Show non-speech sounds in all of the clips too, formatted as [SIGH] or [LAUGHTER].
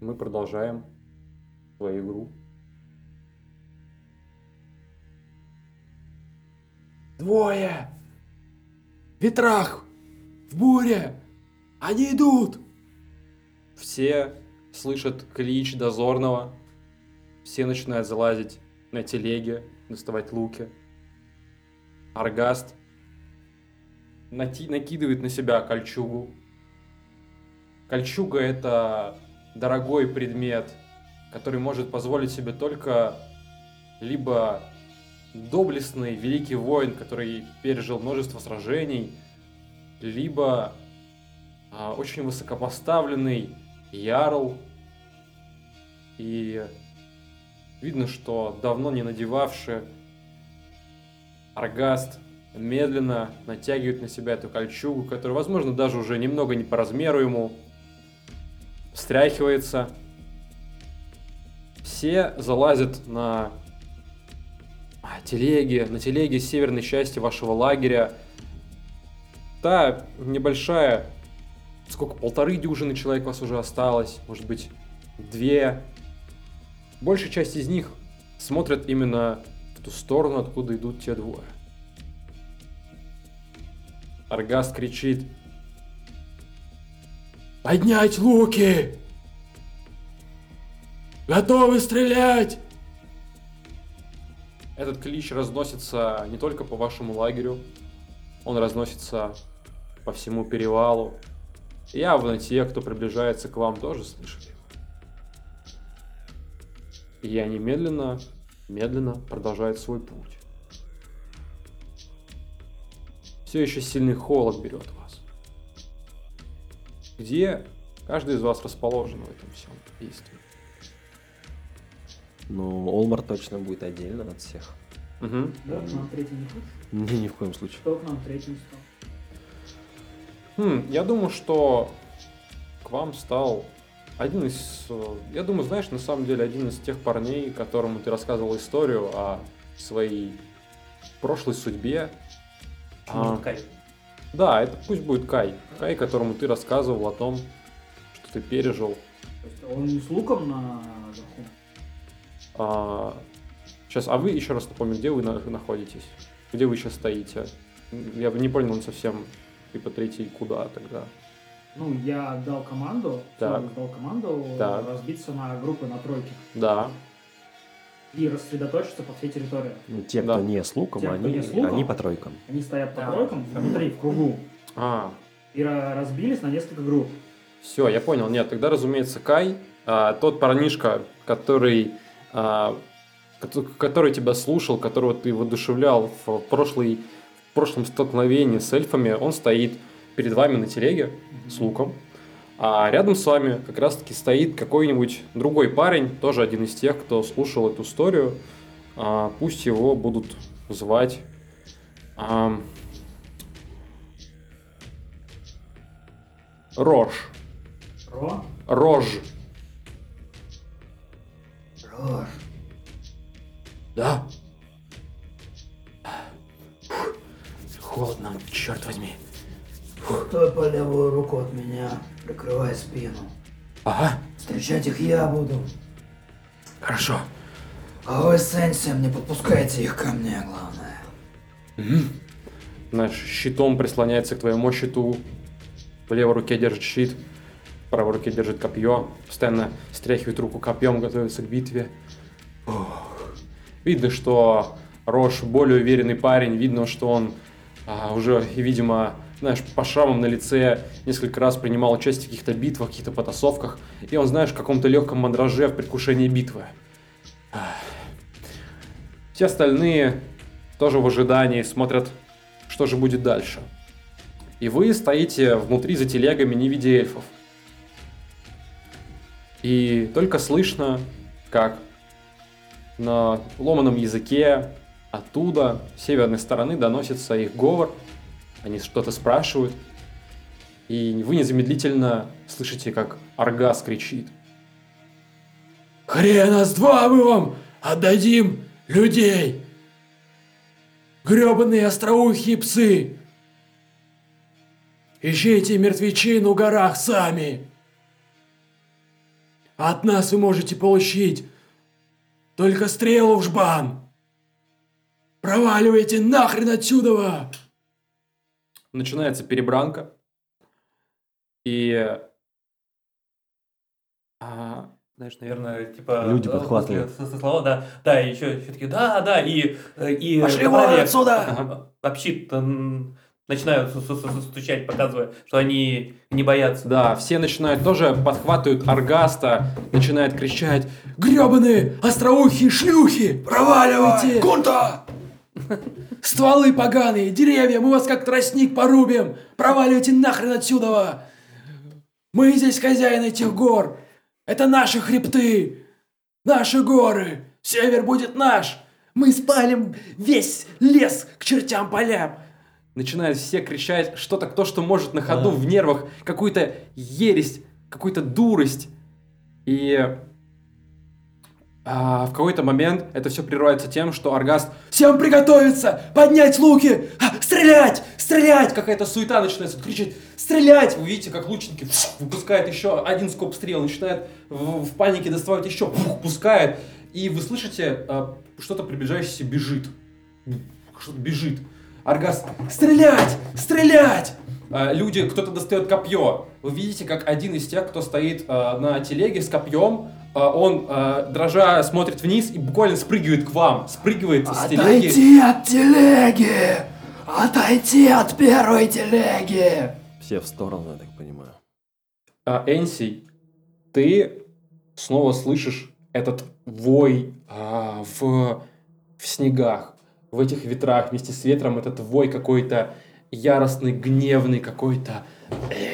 мы продолжаем свою игру. Двое! В ветрах! В буре! Они идут! Все слышат клич дозорного. Все начинают залазить на телеге, доставать луки. Аргаст накидывает на себя кольчугу. Кольчуга это дорогой предмет, который может позволить себе только либо доблестный великий воин, который пережил множество сражений, либо а, очень высокопоставленный ярл. И видно, что давно не надевавший Аргаст медленно натягивает на себя эту кольчугу, которая, возможно, даже уже немного не по размеру ему, встряхивается. Все залазят на телеги, на телеге северной части вашего лагеря. Та небольшая, сколько, полторы дюжины человек у вас уже осталось, может быть, две. Большая часть из них смотрят именно в ту сторону, откуда идут те двое. Аргаст кричит. Поднять луки! Готовы стрелять! Этот клич разносится не только по вашему лагерю, он разносится по всему перевалу. Явно те, кто приближается к вам, тоже слышали. И они медленно, медленно продолжают свой путь. Все еще сильный холод берет вас. Где каждый из вас расположен в этом всем действии? Ну, Олмар точно будет отдельно от всех. Мгм. Да, нам третий не? Не, ни в коем случае. Кто к нам третьим стал? Хм, я думаю, что к вам стал один из... э, Я думаю, знаешь, на самом деле один из тех парней, которому ты рассказывал историю о своей прошлой судьбе. А, Может, Кай? Да, это пусть будет Кай. Кай, которому ты рассказывал о том, что ты пережил. То есть он не с луком на верху? сейчас, а вы еще раз напомню, где вы на- находитесь? Где вы сейчас стоите? Я бы не понял совсем, типа, третий куда тогда? Ну, я дал команду, Так. Дал команду Так. разбиться на группы на тройки Да, и рассредоточиться по всей территории. Ну, те, Да. кто не с луком, Те, они, не с луком. они по тройкам. Они стоят по Да. тройкам внутри, в кругу, а, и ра- разбились на несколько групп. Все, я понял. Нет, тогда, разумеется, Кай, а, тот парнишка, который, а, кото- который тебя слушал, которого ты воодушевлял в, прошлый, в прошлом столкновении с эльфами, он стоит перед вами на телеге с луком. А рядом с вами как раз-таки стоит какой-нибудь другой парень, тоже один из тех, кто слушал эту историю. А, пусть его будут звать... ам, Рож. Ро? Рож. Рож. Да? Холодно, черт возьми. Стой по левую руку от меня, прикрывай спину. Ага, Встречать их я буду. хорошо. А вы с Энсием не подпускайте их ко мне, главное. Знаешь, щитом прислоняется к твоему щиту. В левой руке держит щит, в правой руке держит копье. Постоянно стряхивает руку копьем, готовится к битве. Ох. Видно, что Рош более уверенный парень. Видно, что он а, уже, видимо, знаешь, по шрамам на лице несколько раз принимал участие в каких-то битвах, каких-то потасовках. И он, знаешь, в каком-то легком мандраже в предвкушении битвы. Все остальные тоже в ожидании смотрят, что же будет дальше. И вы стоите внутри за телегами, не видя эльфов. И только слышно, как на ломаном языке оттуда, с северной стороны, доносится их говор. Они что-то спрашивают. И вы незамедлительно слышите, как Аргас кричит. Хрена с два мы вам отдадим людей! Гребаные остроухие псы! Ищите мертвечин у горах сами! От нас вы можете получить только стрелу в жбан. Проваливайте нахрен отсюда! Начинается перебранка. И... а, Знаешь, наверное, типа... Люди э, подхватывают. после- со- со слова, да, да, и еще, еще такие, да, да, и... э, и Пошли вон отсюда! [LAUGHS] Общит, начинают стучать, показывая, что они не боятся. Да, все начинают тоже, подхватывают Аргаста, начинают кричать. Гребаные остроухие шлюхи! Проваливайте! Кунта! Стволы поганые, деревья, мы вас как тростник порубим! Проваливайте нахрен отсюда! Мы здесь хозяин этих гор! Это наши хребты! Наши горы! Север будет наш! Мы спалим весь лес к чертям полям! Начинают все кричать что-то, кто что может на ходу, в нервах, какую-то ересь, какую-то дурость. И а, в какой-то момент это все прерывается тем, что Аргаст Всем приготовиться! Поднять луки! А, стрелять! Стрелять! какая-то суета начинается, кричит «Стрелять!» Вы видите, как лучники фу, выпускают еще один скоп стрел, начинают в, в панике доставать еще, фу, пускают. И вы слышите, э, что-то приближающееся бежит. Что-то бежит. Аргас Стрелять! Стрелять! Э, люди, кто-то достает копье. Вы видите, как один из тех, кто стоит э, на телеге с копьем, э, он, э, дрожа, смотрит вниз и буквально спрыгивает к вам. Спрыгивает с телеги. Отойти от телеги! Отойти от первой телеги! Все в сторону, я так понимаю. А, Энси, ты снова слышишь этот вой а, в, в снегах, в этих ветрах вместе с ветром, этот вой какой-то яростный, гневный, какой-то... Э,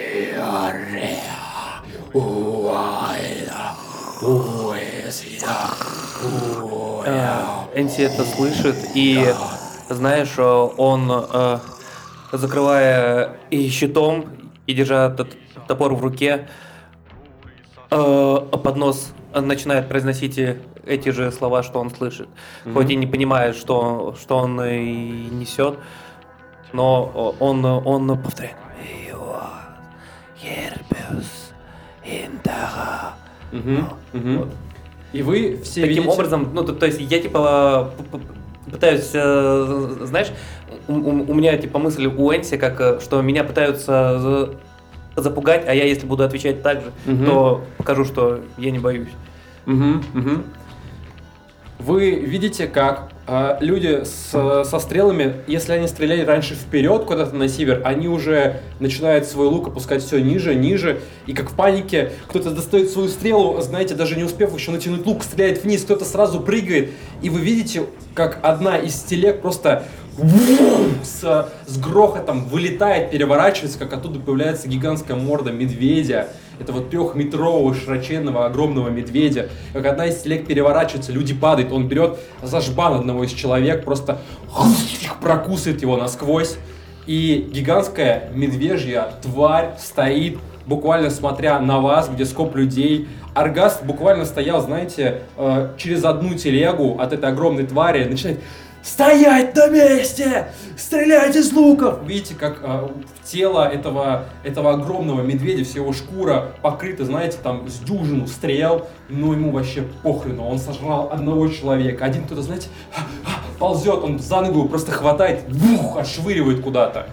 Энси это слышит, и знаешь, э, он, э, закрывая и щитом, и держа этот топор в руке, э, под нос начинает произносить э, эти же слова, что он слышит. Хоть и не понимает, что, что он и несет, но он, он повторяет. Мгм, мгм. Вот. И вы все Таким видите... образом, ну, то, то есть я, типа, пытаюсь, э, знаешь, у, у- у меня, типа, мысль у Энси, как, э, что меня пытаются за- запугать, а я, если буду отвечать так же, Мгм. то покажу, что я не боюсь. Мгм, мгм. Вы видите, как люди с- со стрелами, если они стреляли раньше вперед куда-то на север, они уже начинают свой лук опускать все ниже, ниже, и как в панике кто-то достает свою стрелу, знаете, даже не успев еще натянуть лук, стреляет вниз, кто-то сразу прыгает, и вы видите, как одна из телег просто с, с грохотом вылетает, переворачивается, как оттуда появляется гигантская морда медведя, этого трехметрового широченного огромного медведя, как одна из телег переворачивается, люди падают, он берет за жбан одного из человек, просто прокусывает его насквозь, и гигантская медвежья тварь стоит, буквально смотря на вас, где скоп людей. Аргаст буквально стоял, знаете, э, через одну телегу от этой огромной твари, начинает Стоять на месте! Стрелять из луков! Видите, как э, в тело этого, этого огромного медведя, вся его шкура покрыта, знаете, там с дюжину стрел, но ему вообще похрену, он сожрал одного человека. Один кто-то, знаете, ползет, он за ногу просто хватает, бух, отшвыривает куда-то.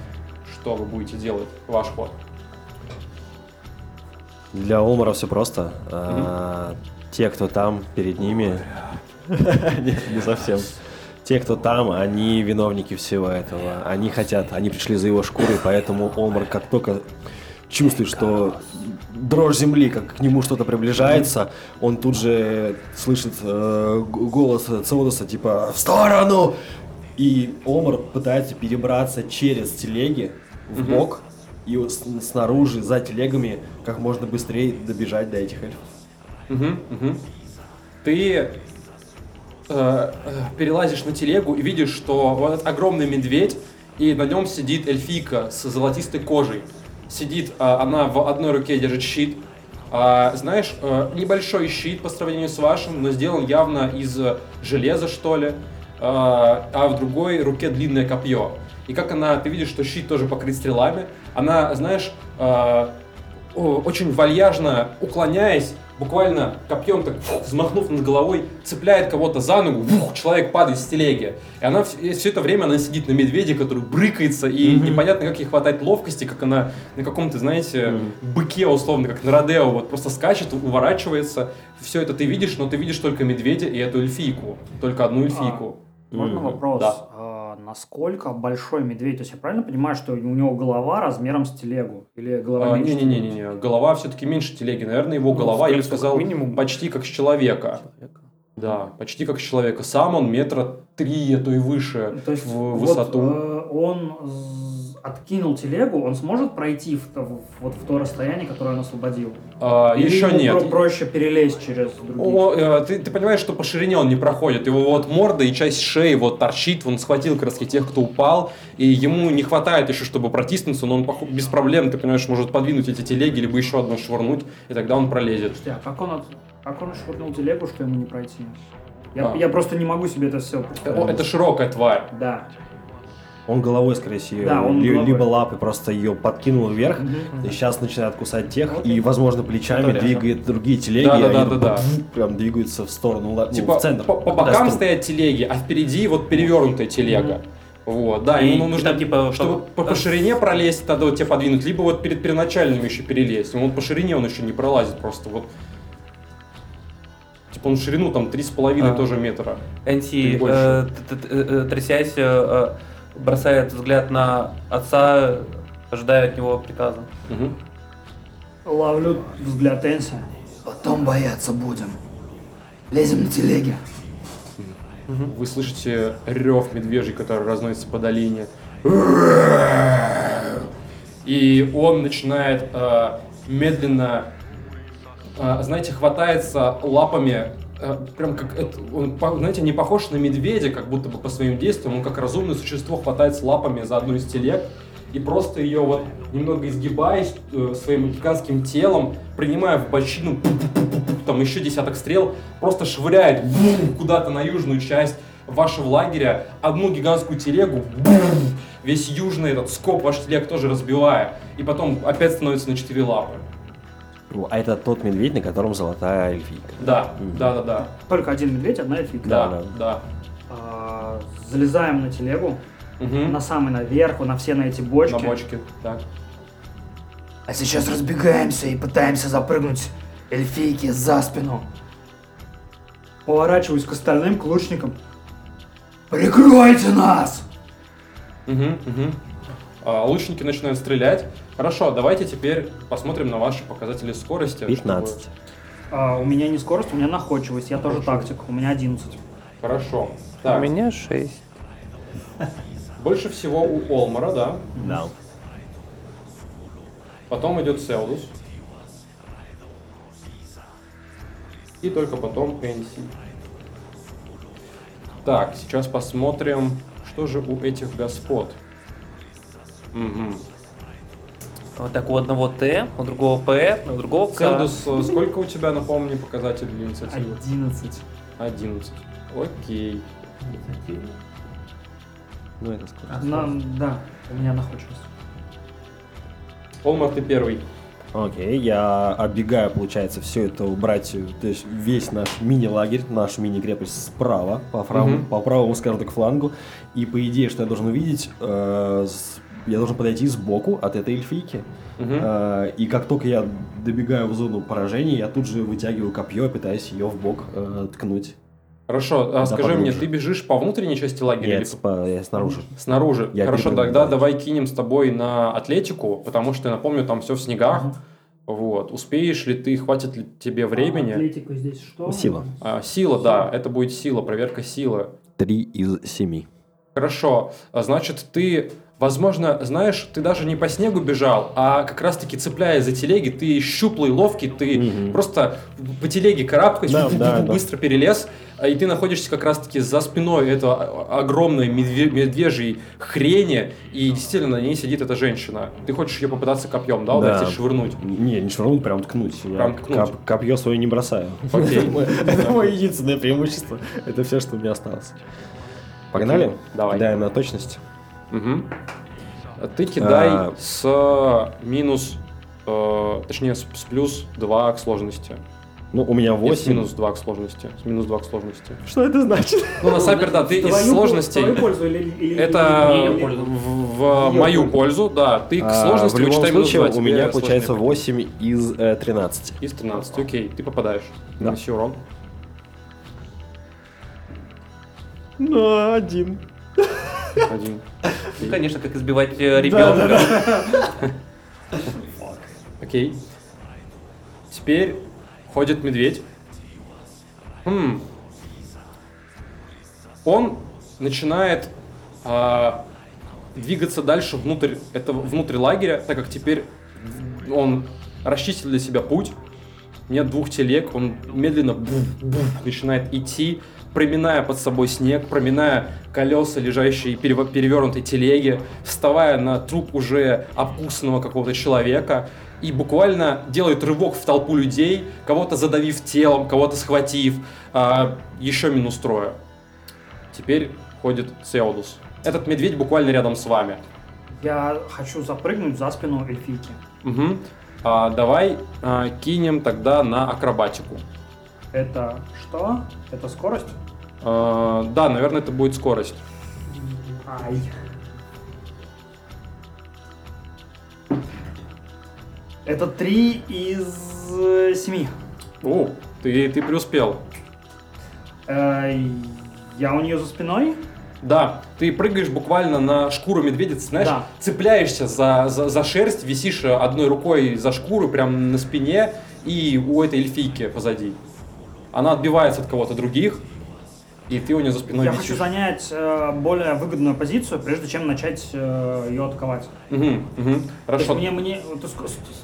Что вы будете делать? Ваш ход. Для Олмара все просто. А, Те, кто там перед ними... [LAUGHS] Нет, не совсем. Те, кто там, они виновники всего этого. Они хотят, они пришли за его шкурой, поэтому Олмар как только чувствует, что дрожь земли, как к нему что-то приближается, он тут же слышит э, голос Цеодоса, типа «В сторону!» И Омар пытается перебраться через телеги в бок и снаружи, за телегами, как можно быстрее добежать до этих эльфов. Мгм, мгм. Ты э, э, перелазишь на телегу и видишь, что вот этот огромный медведь, и на нем сидит эльфийка с золотистой кожей. Сидит, э, она в одной руке держит щит. А, знаешь, э, небольшой щит по сравнению с вашим, но сделан явно из э, железа, что ли. А, а в другой руке длинное копье. И как она, ты видишь, что щит тоже покрыт стрелами. Она, знаешь, о, очень вальяжно уклоняясь, буквально копьем так фух, взмахнув над головой, цепляет кого-то за ногу, фух, человек падает с телеги. И она все это время она сидит на медведе, который брыкается, и непонятно, как ей хватает ловкости, как она на каком-то, знаете, быке, условно, как на Родео, вот просто скачет, уворачивается. Все это ты видишь, но ты видишь только медведя и эту эльфийку. Только одну эльфийку. Можно Мгм. вопрос? Да. Насколько большой медведь? То есть я правильно понимаю, что у него голова размером с телегу? Или голова А, меньше? Не-не-не, голова все-таки меньше телеги. Наверное, его Ну, голова, я бы сказал, минимум. почти как с человека. Да, почти как с человека. Сам он метра три, а то и выше То есть в вот, высоту. э, он откинул телегу, он сможет пройти в, то- в- вот в то расстояние, которое он освободил? А, Или еще нет. про- проще перелезть через других? О, э, ты, ты понимаешь, что по ширине он не проходит. Его вот морда и часть шеи вот торчит. Он схватил как раз тех, кто упал. И ему не хватает еще, чтобы протиснуться. Но он без проблем, ты понимаешь, может подвинуть эти телеги, либо еще одну швырнуть. И тогда он пролезет. Слушайте, а как он, от- как он швырнул телегу, что ему не пройти? Я, А. я просто не могу себе это все О, представить. это широкая тварь. Да. Он головой, скорее всего, Да, он ли- головой. либо лапы просто ее подкинул вверх, Мгм. и сейчас начинает кусать тех, Окей. и, возможно, плечами Это двигает другие телеги, Да, да, и да, да, да. прям двигаются в сторону, ну, Типа в центр. по, по бокам стру- стоят телеги, а впереди вот перевернутая телега. Вот, да, И- ему ну, нужно, там, типа, чтобы по, по ширине пролезть, тогда вот тебе подвинуть, либо вот перед первоначальным еще перелезть. Он вот по ширине он еще не пролазит просто вот. Типа он в ширину там 3,5 А. тоже метра. Больше. э, т- э, трясясь, э, э, бросает взгляд на отца, ожидая от него приказа. Мгм. Ловлю взгляд Энси. Потом бояться будем. Лезем на телеги. Вы слышите рев медвежий, который разносится по долине. И он начинает э, медленно, э, знаете, хватается лапами, прям как это, он, знаете, не похож на медведя, как будто бы по своим действиям, он как разумное существо хватается лапами за одну из телег и просто ее вот немного изгибаясь э, своим гигантским телом, принимая в бочину там еще десяток стрел, просто швыряет куда-то на южную часть вашего лагеря одну гигантскую телегу, весь южный этот скоп ваш телег тоже разбивая, и потом опять становится на четыре лапы. Ну, А это тот медведь, на котором золотая эльфийка. Да, Мгм. да, да, да, Только один медведь, одна эльфийка. да, да. да. А, залезаем на телегу, Мгм. на самый наверх, на все на эти бочки. На бочке, так. А сейчас разбегаемся и пытаемся запрыгнуть эльфийке за спину. Поворачиваюсь к остальным, к лучникам. Прикройте нас! Мгм, мгм. А, лучники начинают стрелять. Хорошо, давайте теперь посмотрим на ваши показатели скорости. 15. чтобы- А, у меня не скорость, у меня находчивость, я тоже тактик, у меня 11. Хорошо. У Так, меня 6. [LAUGHS] больше всего у Олмара, да. Да. Потом идет Селдус. И только потом Энси. Так, сейчас посмотрим, что же у этих господ. Мгм. Вот так у одного Т, у другого П, у другого К. Селдус, э, сколько у тебя, напомни, показатель для инициативы? 11. 11. Окей. Ну, это сколько? На- да, у меня находчивость. Олмар, ты первый. Окей, я оббегаю, получается, все это убрать, э, то есть весь наш мини-лагерь, нашу мини-крепость справа, по правому, Мгм. по правому, скажем так, флангу. И по идее, что я должен увидеть, э, с- я должен подойти сбоку от этой эльфийки. Мгм. Э, и как только я добегаю в зону поражения, я тут же вытягиваю копье и пытаюсь ее в бок э, ткнуть. Хорошо, а скажи мне, поглубже. ты бежишь по внутренней части лагеря Нет, или спа- я снаружи. снаружи? Я Хорошо, тогда дальше. давай кинем с тобой на атлетику, потому что, я напомню, там все в снегах. Вот. Успеешь ли ты, хватит ли тебе времени? Атлетику здесь что? Сила. А, сила, да, это будет сила, проверка силы. Три из семи. Хорошо, а значит, ты, возможно, знаешь, ты даже не по снегу бежал, а как раз-таки цепляясь за телеги, ты щуплый, ловкий, ты Мгм. просто по телеге карабкаешь, Да, да, [LAUGHS] да. быстро перелез, а, и ты находишься как раз-таки за спиной этого огромной медве- медвежьей хрени, и действительно на ней сидит эта женщина. Ты хочешь ее попытаться копьем, да, ударить Да. или швырнуть? Не, не швырнуть, прям ткнуть. Прям ткнуть. коп- копье свое не бросаю. [LAUGHS] Это мое- единственное преимущество. Это все, что у меня осталось. Погнали? Давай. Кидаем на точность. А Ты кидай А. с минус э, точнее, с, с плюс 2 к сложности. Ну, у меня И с 8. минус 2 к сложности. С минус 2 к сложности. Что это значит? Ну, на сапер, да, ты из или- Это в, мою пользу, да. Ты к А, сложности в любом вычитай минус случае, 2, у меня получается будет. 8 из э, 13. Из 13, окей, ты попадаешь. Да. Нанеси урон. Ну, один. Один. Ну, конечно, как избивать э, ребенка. Окей. Теперь ходит медведь. Хм. Он начинает а, двигаться дальше внутрь этого внутрь лагеря, так как теперь он расчистил для себя путь. Нет двух телег, он медленно буф-буф начинает идти, проминая под собой снег, проминая колеса, лежащие перевернутой телеги, вставая на труп уже обкусанного какого-то человека и буквально делает рывок в толпу людей, кого-то задавив телом, кого-то схватив, а, еще минус трое. Теперь ходит Сеудус. Этот медведь буквально рядом с вами. Я хочу запрыгнуть за спину эльфийки. Мгм. А, давай а, кинем тогда на акробатику. Это что? Это скорость? А, да, наверное, это будет скорость. Ай. Это три из э, семи. О, ты, ты преуспел. Э, Я у нее за спиной. Да, ты прыгаешь буквально на шкуру медведя, ты знаешь, Да. цепляешься за, за, за шерсть, висишь одной рукой за шкуру прямо на спине и у этой эльфийки позади. Она отбивается от кого-то других, и ты у нее за спиной Я висишь. хочу занять э, более выгодную позицию, прежде чем начать э, ее атаковать. То есть Хорошо. мне, мне,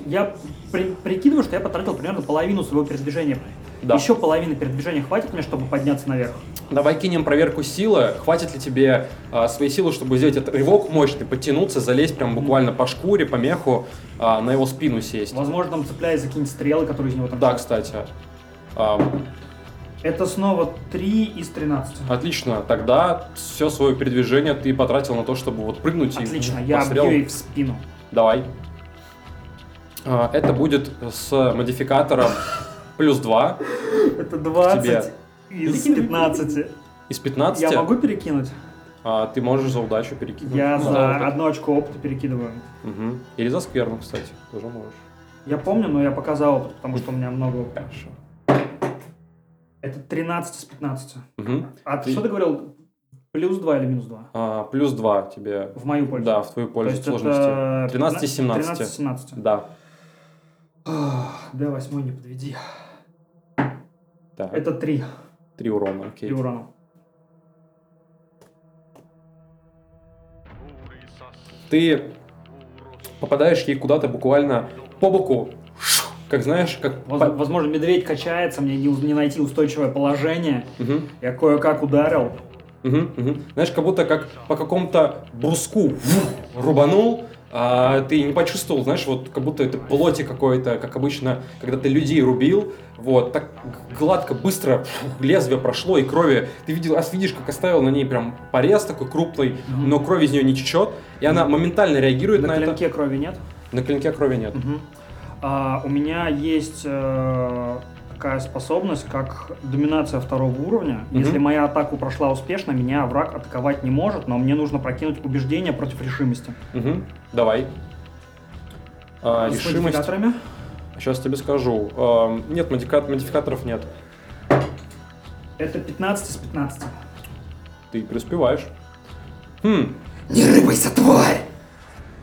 я при- прикидываю, что я потратил примерно половину своего передвижения. Да. Еще половины передвижения хватит мне, чтобы подняться наверх. Давай кинем проверку силы. Хватит ли тебе а, своей силы, чтобы сделать этот рывок мощный, подтянуться, залезть прям буквально по шкуре, по меху, а, на его спину сесть. Возможно, там цепляясь за какие-нибудь стрелы, которые из него там. Да, кстати. Это снова 3 из 13. отлично. Тогда все свое передвижение ты потратил на то, чтобы вот прыгнуть Отлично, и я пострел. бью ей в спину. Давай. А, это будет с модификатором плюс 2 [LAUGHS] Это 20 тебе. из 15. из 15. Я могу перекинуть? А, ты можешь за удачу перекинуть. Я Ну, за да, одно очко опыта перекидываю. Мгм. Или за скверну, кстати, тоже можешь. Я помню, но я показал опыт, потому что у меня много опыта. Хорошо. Это 13 из 15. Мгм. А Ты- что ты говорил? Плюс 2 или минус 2? А, плюс 2 тебе. В мою пользу. Да, в твою То пользу есть сложности. это 13 из 17. 13 из 17. Да. Да, восьмой не подведи. да. Это 3. Три урона, окей. 3 урона. Ты попадаешь ей куда-то буквально по боку, как знаешь, как... Возможно, медведь качается, мне не, не найти устойчивое положение. Мгм, Я кое-как ударил. мгм, мгм. Знаешь, как будто как по какому-то бруску рубанул, а ты не почувствовал, знаешь, вот как будто это плоти какой-то, как обычно, когда ты людей рубил, вот, так гладко, быстро фу, лезвие прошло, и крови, ты видел, аж видишь, как оставил на ней прям порез такой крупный, Мгм. но кровь из нее не течет, и она моментально реагирует на, На это. клинке крови нет. На клинке крови нет. Мгм. А, у меня есть э, такая способность, как доминация второго уровня. Мгм. Если моя атака прошла успешно, меня враг атаковать не может, но мне нужно прокинуть убеждение против решимости. Мгм. Давай. А, С решимость. модификаторами. Сейчас тебе скажу. А, нет, модифика- модификаторов нет. Это 15 из 15. Ты преуспеваешь. Хм, Не рыпайся, тварь!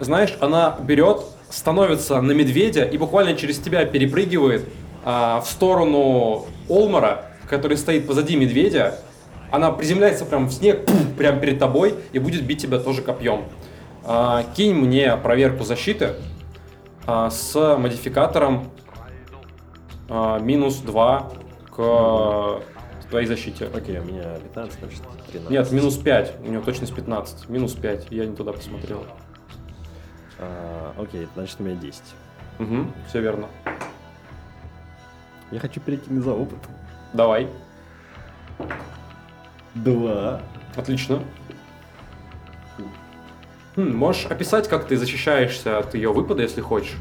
знаешь, она берет, становится на медведя и буквально через тебя перепрыгивает а, в сторону Олмара, который стоит позади медведя. Она приземляется прям в снег, пух, прям перед тобой и будет бить тебя тоже копьем. А, кинь мне проверку защиты а, с модификатором а, минус 2 к твоей защите. Окей, у меня 15, значит 13. Нет, минус 5. У него точность 15. Минус 5. Я не туда посмотрел. А, окей, значит у меня 10. Угу, все верно. Я хочу перекинуть за опыт. Давай. Два. Отлично. Хм, можешь описать, как ты защищаешься от ее выпада, если хочешь?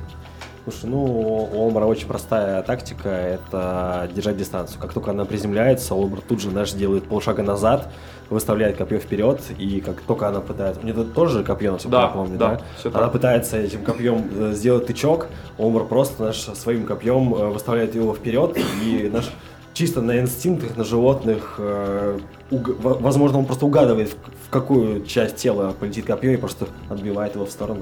Слушай, ну, у Олмара очень простая тактика, это держать дистанцию. Как только она приземляется, Олмар тут же, знаешь, делает полшага назад, выставляет копье вперед, и как только она пытается... У нее тут тоже копье, насколько Да, я помню, да, да? всё Она так. пытается этим копьем э, сделать тычок, Олмар просто, знаешь, своим копьем э, выставляет его вперед, и наш чисто на инстинктах, на животных, э, возможно, он просто угадывает, в, какую часть тела полетит копье и просто отбивает его в сторону.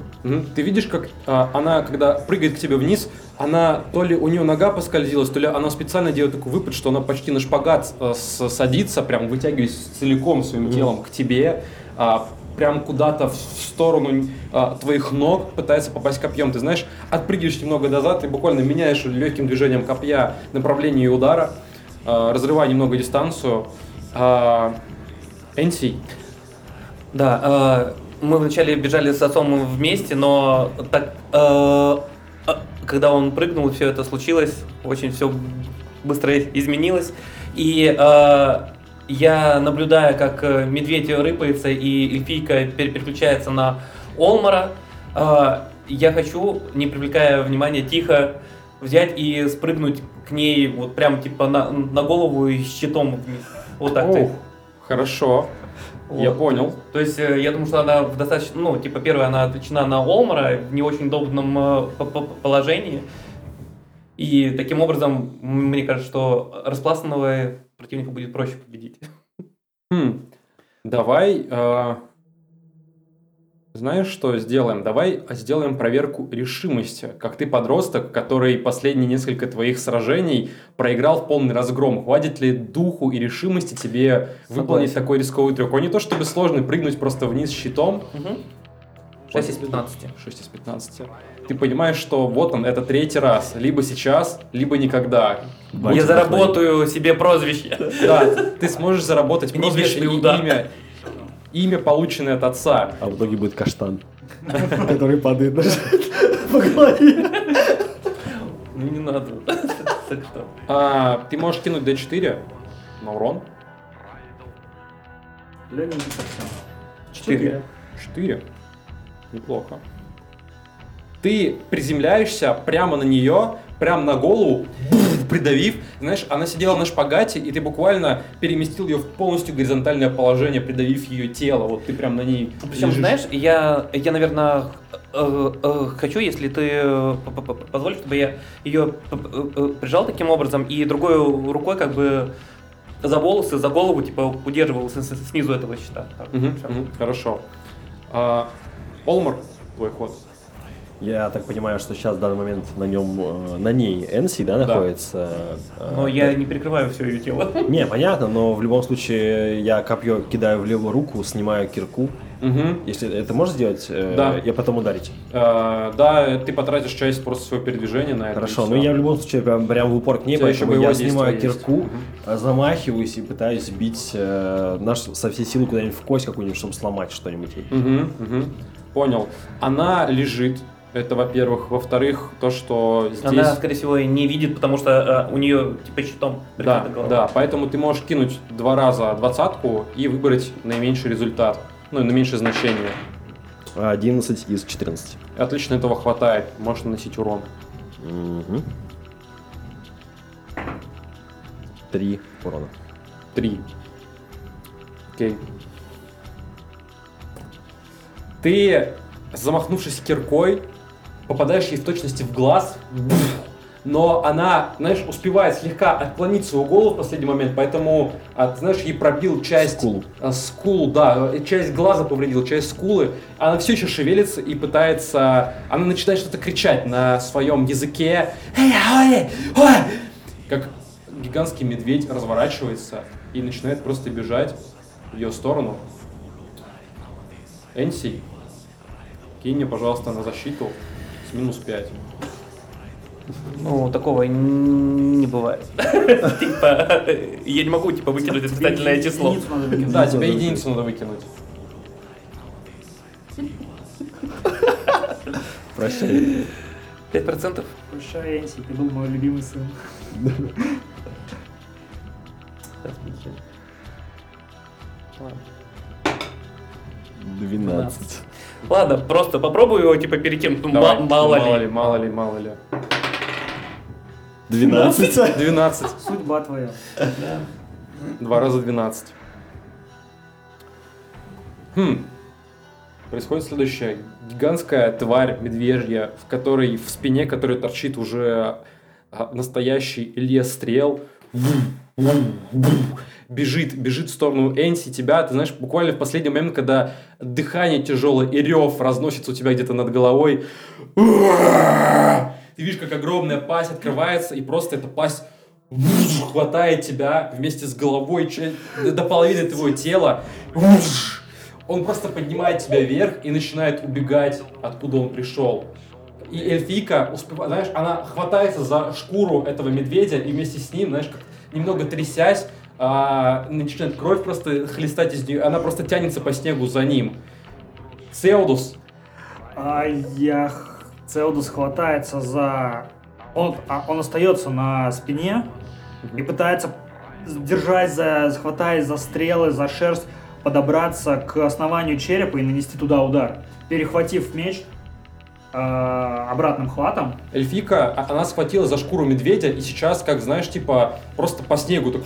Ты видишь, как а, она, когда прыгает к тебе вниз, она то ли у нее нога поскользилась, то ли она специально делает такой выпад, что она почти на шпагат с- садится, прям вытягиваясь целиком своим телом к тебе, а, прям куда-то в сторону а, твоих ног пытается попасть копьем. Ты знаешь, отпрыгиваешь немного назад и буквально меняешь легким движением копья направление удара, разрывая немного дистанцию. А, Энси, Да, э, мы вначале бежали с отцом вместе, но так, когда он прыгнул, все это случилось, очень все быстро изменилось. И я наблюдаю, как э, медведь рыпается и эльфийка пер- переключается на Олмара. Я хочу, не привлекая внимания, тихо взять и спрыгнуть к ней вот прям типа на, на голову и щитом вниз. Вот так. Ох, хорошо, я Вот. понял. То есть э, я думаю, что она в достаточно, ну, типа, первая, она отвлечена на Олмара в не очень удобном э, положении. И таким образом, мне кажется, что распластанного противника будет проще победить. Хм, давай, э, знаешь, что сделаем? Давай сделаем проверку решимости. Как ты подросток, который последние несколько твоих сражений проиграл в полный разгром. Хватит ли духу и решимости тебе выполнить Согласен. такой рисковый трюк? Он не то чтобы сложный, прыгнуть просто вниз щитом. 6 из 15. 6 из 15. Ты понимаешь, что вот он, это третий раз. Либо сейчас, либо никогда. Я заработаю себе прозвище. Да, ты сможешь заработать прозвище и имя. Имя, полученное от отца. А в итоге будет каштан, [LAUGHS] который падает на [LAUGHS] по голове. Ну не надо. [LAUGHS] А, ты можешь кинуть D4 на урон. Легенький совсем. 4. 4. Неплохо. Ты приземляешься прямо на нее, прямо на голову, придавив. Знаешь, она сидела на шпагате, и ты буквально переместил ее в полностью горизонтальное положение, придавив ее тело. Вот ты прям на ней Причем, лежишь. знаешь, я, я наверное, э, э, хочу, если ты э, позволишь, чтобы я ее прижал таким образом и другой рукой как бы за волосы, за голову, типа, удерживал снизу этого щита. Мгм, хорошо. А, Олмар, твой ход. Я так понимаю, что сейчас в данный момент на нем, э, на ней Энси, да, находится. э, Но я не перекрываю все ее тело. [LAUGHS] Не, понятно, но в любом случае я копье кидаю в левую руку, снимаю кирку. Мгм. Если это можешь сделать, э, Да. я потом ударить. А, да, ты потратишь часть просто своего передвижения на это. Хорошо, но всё. я в любом случае прям, прям в упор к ней, У тебя еще поэтому я снимаю есть. кирку, э, замахиваюсь и пытаюсь бить э, наш со всей силы куда-нибудь в кость какую-нибудь, чтобы сломать что-нибудь. Мгм, мгм. Понял. Она лежит. Это, во-первых. Во-вторых, то, что здесь... Она, скорее всего, и не видит, потому что э, у нее типа щитом Да, голова. да, поэтому ты можешь кинуть два раза двадцатку и выбрать наименьший результат, ну, наименьшее значение. 11 из 14. Отлично этого хватает, можешь наносить урон. Мгм. Три урона. Три. Окей. Ты, замахнувшись киркой, попадаешь ей в точности в глаз, но она, знаешь, успевает слегка отклонить свою голову в последний момент, поэтому, а, ты знаешь, ей пробил часть... Скулу. а, скулу, да, часть глаза повредил, часть скулы. Она все еще шевелится и пытается... Она начинает что-то кричать на своем языке. Как гигантский медведь разворачивается и начинает просто бежать в ее сторону. Энси, кинь мне, пожалуйста, на защиту минус 5. Ну, такого не бывает. [LAUGHS] Типа, я не могу, типа, выкинуть отрицательное число. Да, тебе единицу надо выкинуть. [LAUGHS] Прощай. 5%? Прощай, Энси, ты был мой любимый сын. 12. Ладно, просто попробую его типа перекинуть. Ну, Давай. ма- мало мало ли. ли, мало ли, мало ли. 12. 12. [LAUGHS] Судьба твоя. Два раза 12. Хм. Происходит следующее. Гигантская тварь медвежья, в которой в спине, которой торчит уже а, настоящий лес стрел, бежит, бежит в сторону Энси, тебя, ты знаешь, буквально в последний момент, когда дыхание тяжелое и рев разносится у тебя где-то над головой, ты видишь, как огромная пасть открывается, и просто эта пасть хватает тебя вместе с головой до половины твоего тела. Он просто поднимает тебя вверх и начинает убегать, откуда он пришел. И успевает, знаешь, она хватается за шкуру этого медведя и вместе с ним, знаешь, как немного трясясь, а, начинает кровь просто хлестать из нее, она просто тянется по снегу за ним. Сеудус, А я... Цеудус хватается за... Он, а, он остается на спине и пытается, держась за... хватаясь за стрелы, за шерсть, подобраться к основанию черепа и нанести туда удар. Перехватив меч э, обратным хватом, эльфийка, а- она схватила за шкуру медведя и сейчас, как знаешь, типа просто по снегу так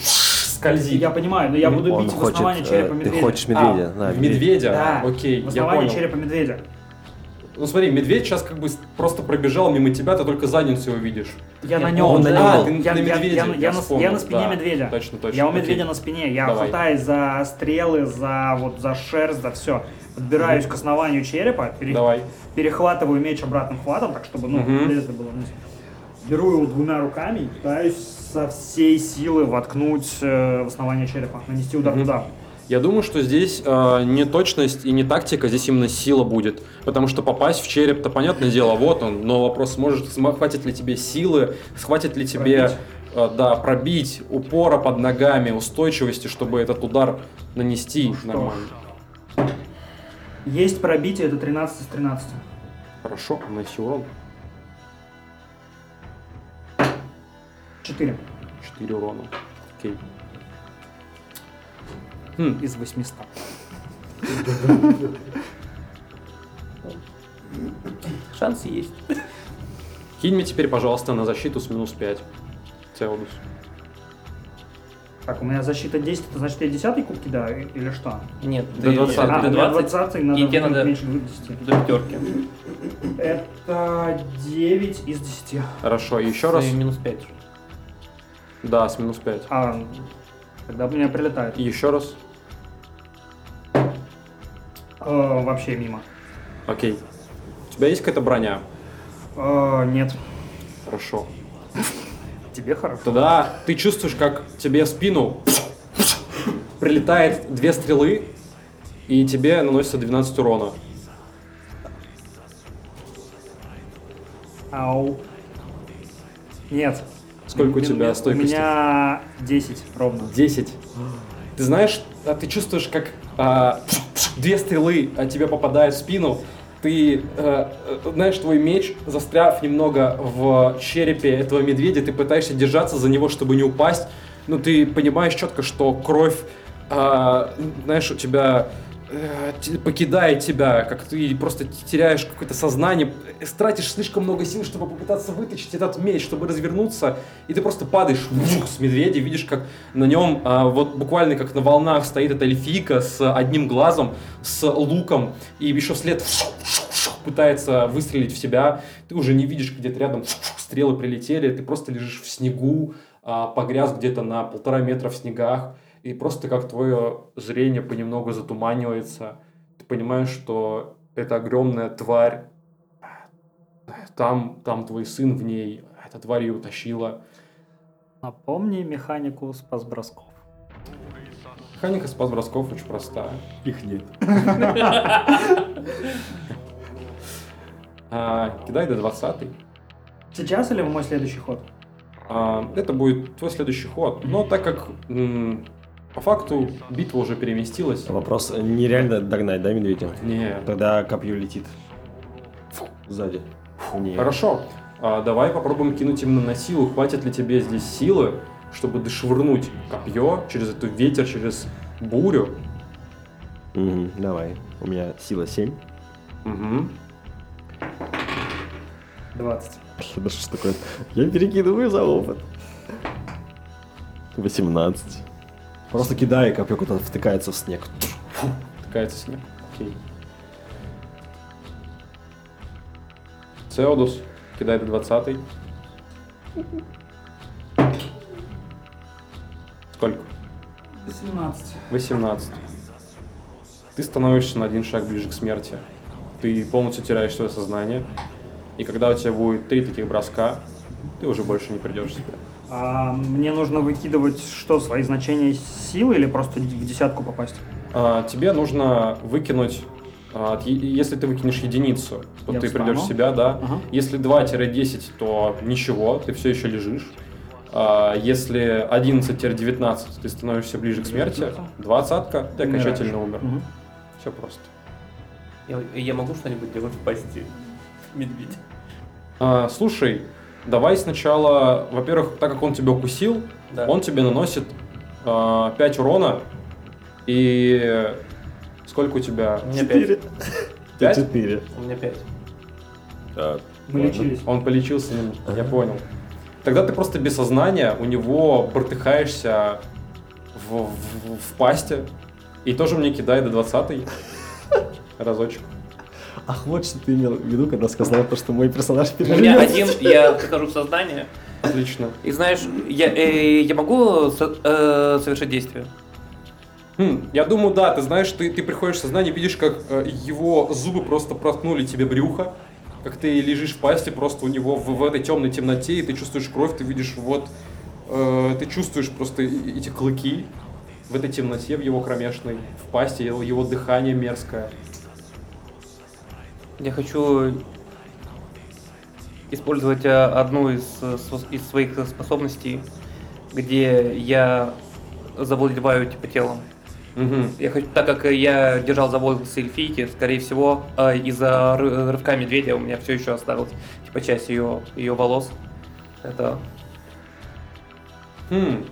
скользит. я понимаю, но я буду Он бить в основание э, черепа Ты медведя. хочешь медведя? А, Да, в медведя? Да, Окей, в я основание понял. черепа медведя. Ну смотри, медведь сейчас как бы просто пробежал мимо тебя, ты только задницу его видишь. Я на Нет, нем. он на нем. Я, Ты на я- медведе, я- я я на- вспомнил, я на спине да. медведя. Точно, точно, Я у окей. медведя на спине. Я Давай. хватаюсь за стрелы, за вот за шерсть, за все. Подбираюсь к основанию черепа, пере- Давай. перехватываю меч обратным хватом, так чтобы ну, лезвие было вниз. Беру его двумя руками и пытаюсь со всей силы воткнуть э, в основание черепа, нанести удар туда. Я думаю, что здесь э, не точность и не тактика, здесь именно сила будет. Потому что попасть в череп-то, понятное дело, вот он. Но вопрос, сможет, см- хватит ли тебе силы, хватит ли тебе Пробить. э, да, пробить упора под ногами, устойчивости, чтобы этот удар нанести Ну что ж. нормально. Есть пробитие, это 13 из 13. Хорошо, наноси урон. 4 4 урона. Окей. Хм, из 800. [LAUGHS] Шанс есть. кинь мне теперь, пожалуйста, на защиту с минус 5. Цеудус. Так, у меня защита 10, это значит я 10 куб кидаю или что? Нет, До ты 20. А, до у меня 20 20 надо и тебе надо меньше 10. до пятерки. Это 9 из 10. Хорошо, еще раз. Минус 5. Да, с минус 5. А, тогда у меня прилетает. Еще раз. Э, вообще мимо. Окей. У тебя есть какая-то броня? Э, нет. Хорошо. Тебе хорошо. Тогда ты чувствуешь, как тебе в спину прилетает две стрелы, и тебе наносится 12 урона. Ау. Нет. Сколько у тебя стойкости? У меня 10 ровно. 10. Ты знаешь, а ты чувствуешь, как а, две стрелы от тебя попадают в спину. Ты э, э, знаешь, твой меч, застряв немного в черепе этого медведя, ты пытаешься держаться за него, чтобы не упасть. Но ты понимаешь четко, что кровь, а, знаешь, у тебя э, те- покидает тебя, как ты просто теряешь какое-то сознание, э, тратишь слишком много сил, чтобы попытаться вытащить этот меч, чтобы развернуться, и ты просто падаешь вух, с медведя, видишь, как на нем а, вот буквально как на волнах стоит эта эльфийка с одним глазом, с луком, и еще вслед пытается выстрелить в себя, ты уже не видишь, где-то рядом стрелы прилетели, ты просто лежишь в снегу, а, погряз где-то на полтора метра в снегах, и просто как твое зрение понемногу затуманивается, ты понимаешь, что это огромная тварь, там, там твой сын в ней, эта тварь ее утащила. Напомни механику спас-бросков. Механика спас бросков очень простая. Их нет. [LAUGHS] А, кидай до 20 Сейчас или в мой следующий ход? А, это будет твой следующий ход. Но так как по факту битва уже переместилась, Вопрос, нереально догнать, да, медведя? не, Тогда копье летит. Сзади. Не. Хорошо. А, давай попробуем кинуть именно на силу. Хватит ли тебе здесь силы, чтобы дошвырнуть копье через эту ветер, через бурю? Мгм, давай. У меня сила 7. Угу. 20. Да что ж такое? Я перекидываю за опыт. 18. Просто кидаю, и копье куда-то втыкается в снег. Втыкается снег. Окей. Цеодус кидает 20 Сколько? 18. 18. Ты становишься на один шаг ближе к смерти. Ты полностью теряешь свое сознание. И когда у тебя будет три таких броска, ты уже больше не придешь в себя. А мне нужно выкидывать что, свои значения силы или просто в десятку попасть? А, тебе нужно выкинуть, а, если ты выкинешь единицу, то Я ты встану. придешь в себя, да. Ага. Если 2-10, то ничего, ты все еще лежишь. А, если 11-19, ты становишься ближе к смерти. Двадцатка, ты Умираешь. окончательно умер. Мгм. Все просто. Я, я могу что-нибудь делать в пасти [LAUGHS] медведя? А, слушай, давай сначала, во-первых, так как он тебя укусил, Да. он тебе наносит 5 урона. И сколько у тебя? У меня пять. Пять? 4. У меня пять. Мы лечились. Он полечился, ну, я понял. Тогда ты просто без сознания, у него протыхаешься в, в- в пасте. И тоже мне кидай до 20 [LAUGHS] разочек. Ах, вот что ты имел в виду, когда сказал, то, что мой персонаж У меня переживет. один, я прихожу в сознание. Отлично. И знаешь, я, э, я могу со- э, совершить действие? Хм, я думаю, да, ты знаешь, ты, ты приходишь в сознание, видишь, как э, его зубы просто проткнули тебе брюхо, как ты лежишь в пасти, просто у него в, в этой темной темноте, и ты чувствуешь кровь, ты видишь вот, э, ты чувствуешь просто эти клыки в этой темноте, в его кромешной, в пасти, его, его дыхание мерзкое. Я хочу использовать э, одну из, э, из своих способностей, где я завладеваю типа телом. Мгм. Я хочу, так как я держал за волосы эльфийки, скорее всего, э, из-за ры- рывка медведя у меня все еще осталась типа часть ее, ее волос. Это Хм,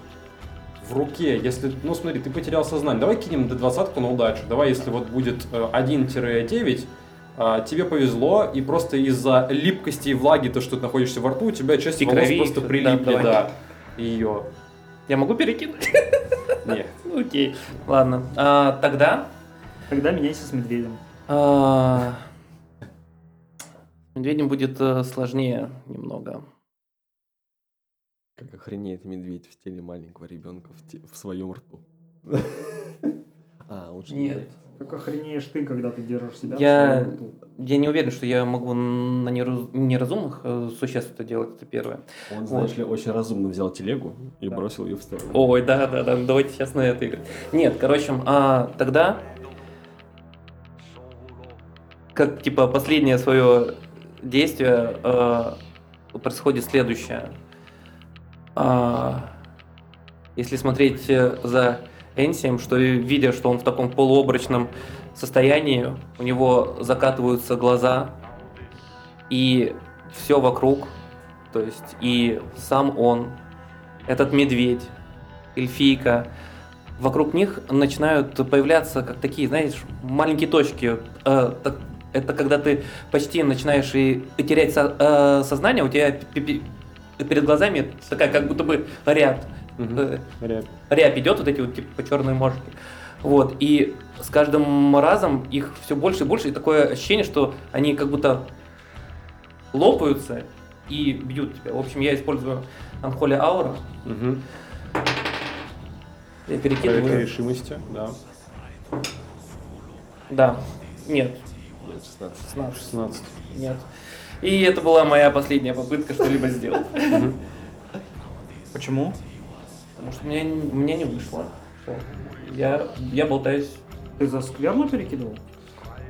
в руке, если, ну смотри, ты потерял сознание, давай кинем до 20 на удачу, давай, если вот будет э, 1-9, а, тебе повезло, и просто из-за липкости и влаги, то, что ты находишься во рту, у тебя часть И волос крови, просто да, прилипли, давай. да, ее. я могу перекинуть? Нет. [LAUGHS] Окей, ладно. А, тогда Тогда меняйся с медведем. а, медведем будет э, сложнее немного. Как охренеет медведь в теле маленького ребенка в, те- в своем рту. [LAUGHS] А, лучше не Нет. Как охренеешь ты, когда ты держишь себя Я, я не уверен, что я могу на нераз- неразумных э, существ это делать, это первое. Он, знаешь ли, очень разумно взял телегу и бросил ее в сторону. Ой, да, да, да, давайте сейчас на это играть. Нет, короче, а тогда, как типа последнее свое действие, э, происходит следующее. А, если смотреть э, за Энсием, что видя, что он в таком полуобрачном состоянии, у него закатываются глаза, и все вокруг, то есть и сам он, этот медведь, эльфийка, вокруг них начинают появляться как такие, знаешь, маленькие точки. Э, это когда ты почти начинаешь и терять э, сознание, у тебя перед глазами такая как будто бы рябь. Э, [LAUGHS] Рябь. рябь идет, вот эти вот типа черные мошки. Вот, и с каждым разом их все больше и больше, и такое ощущение, что они как будто лопаются и бьют тебя. В общем, я использую Анхоли Аура, Мгм. я Проверка перекидываю. решимости, да. Да, нет, 16. 16, 16. нет. И это была моя последняя попытка что-либо сделать. Почему? Потому что мне, мне не вышло. Я, я болтаюсь. Ты за скверну перекидывал?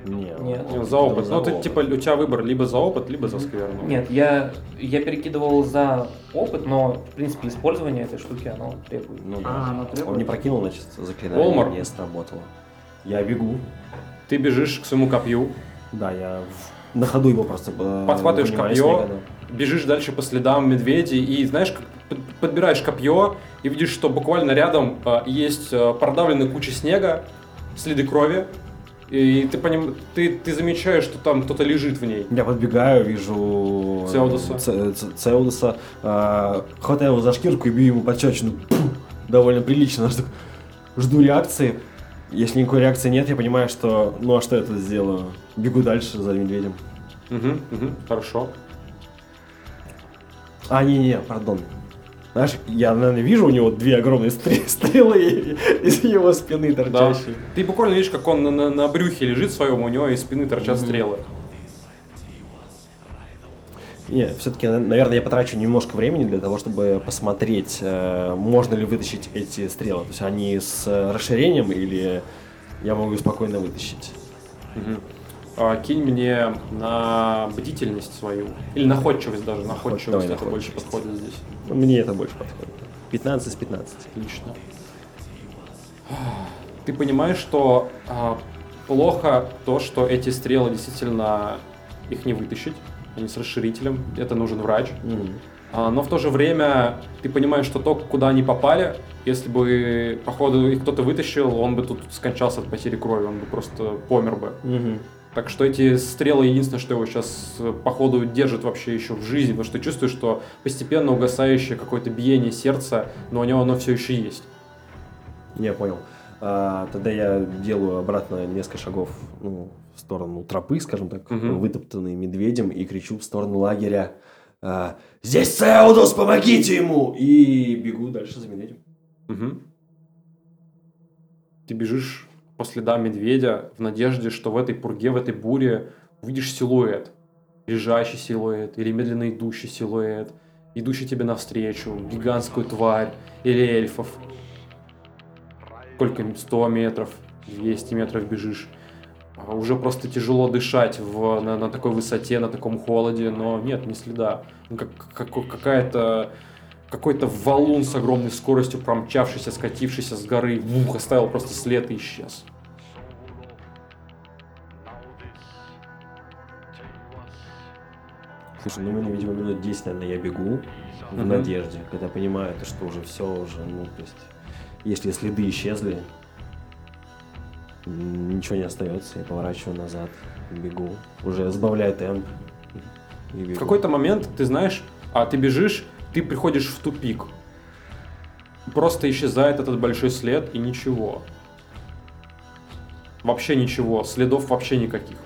Нет. Нет. Ну, за опыт. За Ну, ты, опыт. типа, у тебя выбор либо за опыт, либо за скверну. Нет, я, я перекидывал за опыт, но, в принципе, использование этой штуки, оно требует. Ну, да. А, она требует? Он не прокинул, значит, заклинание Олмар. не сработало. Я бегу. Ты бежишь к своему копью, Да, я на ходу его просто э, Подхватываешь копье. бежишь дальше по следам медведей и, знаешь, как подбираешь копье и видишь, что буквально рядом а, есть а, продавленная куча снега, следы крови, И ты, поним... ты, ты замечаешь, что там кто-то лежит в ней. Я подбегаю, вижу... Цеудуса. Ц- Ц- а, хватаю его за шкирку и бью ему пощечину. Довольно прилично. Жду, жду реакции. Если никакой реакции нет, я понимаю, что... Ну а что я тут сделаю? Бегу дальше за медведем. Угу, угу, хорошо. А, не-не, пардон. Знаешь, я, наверное, вижу у него две огромные стр- [LAUGHS] стрелы из его спины Да. торчащие. Ты буквально видишь, как он на, на- на брюхе лежит своем, у него из спины торчат стрелы. Не, все-таки, наверное, я потрачу немножко времени для того, чтобы посмотреть, э, можно ли вытащить эти стрелы. То есть они с э, расширением или я могу спокойно вытащить. Мгм. А, кинь мне на бдительность свою. Или находчивость даже. Находчивость давай это находчивость. больше подходит здесь. Ну, Мне это больше подходит. 15 с 15. Отлично. Ты понимаешь, что а, плохо то, что эти стрелы действительно их не вытащить. Они с расширителем. Это нужен врач. А, но в то же время ты понимаешь, что то, куда они попали, если бы, походу, их кто-то вытащил, он бы тут скончался от потери крови, он бы просто помер бы. Мгм. Так что эти стрелы единственное, что его сейчас, походу, держит вообще еще в жизни, потому что ты чувствуешь, что постепенно угасающее какое-то биение сердца, но у него оно все еще есть. Я понял. А, тогда я делаю обратно несколько шагов ну, в сторону тропы, скажем так, Мгм. вытоптанный медведем, и кричу в сторону лагеря. а, Здесь Цеудус, помогите ему! И бегу дальше за медведем. Мгм. Ты бежишь по следам медведя в надежде, что в этой пурге, в этой буре увидишь силуэт. Лежащий силуэт или медленно идущий силуэт, идущий тебе навстречу, гигантскую тварь или эльфов. Сколько? 100 метров, 200 метров бежишь. А Уже просто тяжело дышать в, на, на такой высоте, на таком холоде, но нет, ни следа. Ну, как, как- какая-то какой-то валун с огромной скоростью, промчавшийся, скатившийся с горы, вух, оставил просто след и исчез. Слушай, ну, мне, видимо, минут 10, наверное, я бегу в Мгм. надежде, когда понимаю, то, что уже все уже, ну, то есть, если следы исчезли, ничего не остается, я поворачиваю назад, бегу, уже сбавляю темп. В какой-то момент, ты знаешь, а ты бежишь, ты приходишь в тупик. Просто исчезает этот большой след и ничего. Вообще ничего, следов вообще никаких.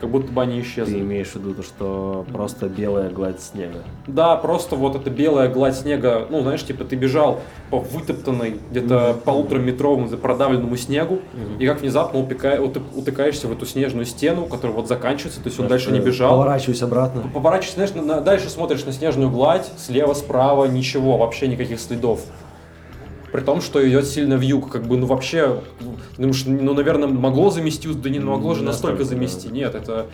Как будто бы они Ты исчезли. имеешь в виду то, что просто белая гладь снега. Да, просто вот эта белая гладь снега, ну, знаешь, типа ты бежал по вытоптанной, где-то полутораметровому продавленному снегу, и как внезапно упека- ут- утыкаешься в эту снежную стену, которая вот заканчивается, то есть он дальше не Э, бежал. Поворачиваюсь обратно. Поворачиваешься, знаешь, на- на- дальше смотришь на снежную гладь, слева, справа, ничего, вообще никаких следов. При том, что идет сильно в юг, как бы, ну вообще, ну, думаешь, ну, наверное, могло замести, да не могло же настолько настолько, замести. да. Нет, это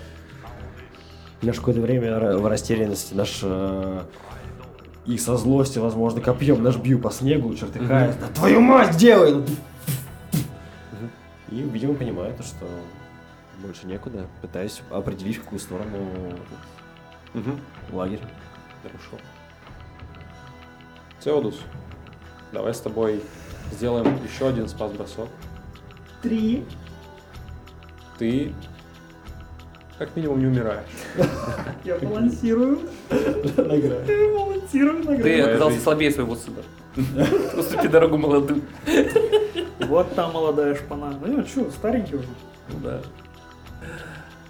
Наш какое-то время в растерянности наш э, и со злости, возможно, копьем наш бью по снегу, чертыхаясь. Да твою мать делай! И, видимо, понимаю то, что больше некуда. Пытаюсь определить, в какую сторону Мгм. лагерь. Хорошо. Теодус, давай с тобой сделаем еще один спас-бросок. Три. Ты как минимум не умираешь. [LAUGHS] Я балансирую. Я балансирую на Ты оказался слабее своего сына. [LAUGHS] Уступи дорогу молодым. [LAUGHS] Вот та молодая шпана. Ну что, старенький уже. Ну Да.